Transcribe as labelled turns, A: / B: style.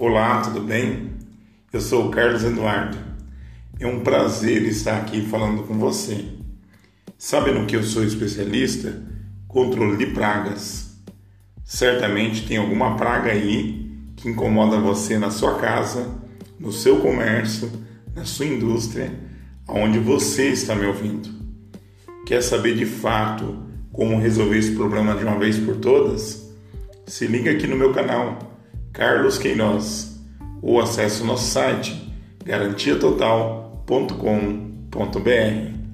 A: Olá, tudo bem? Eu sou o Carlos Eduardo. É um prazer estar aqui falando com você. Sabe no que eu sou especialista? Controle de pragas. Certamente tem alguma praga aí que incomoda você na sua casa, no seu comércio, na sua indústria, aonde você está me ouvindo. Quer saber de fato como resolver esse problema de uma vez por todas? Se liga aqui no meu canal Carlos Queiroz ou acesse o nosso site garantiatotal.com.br.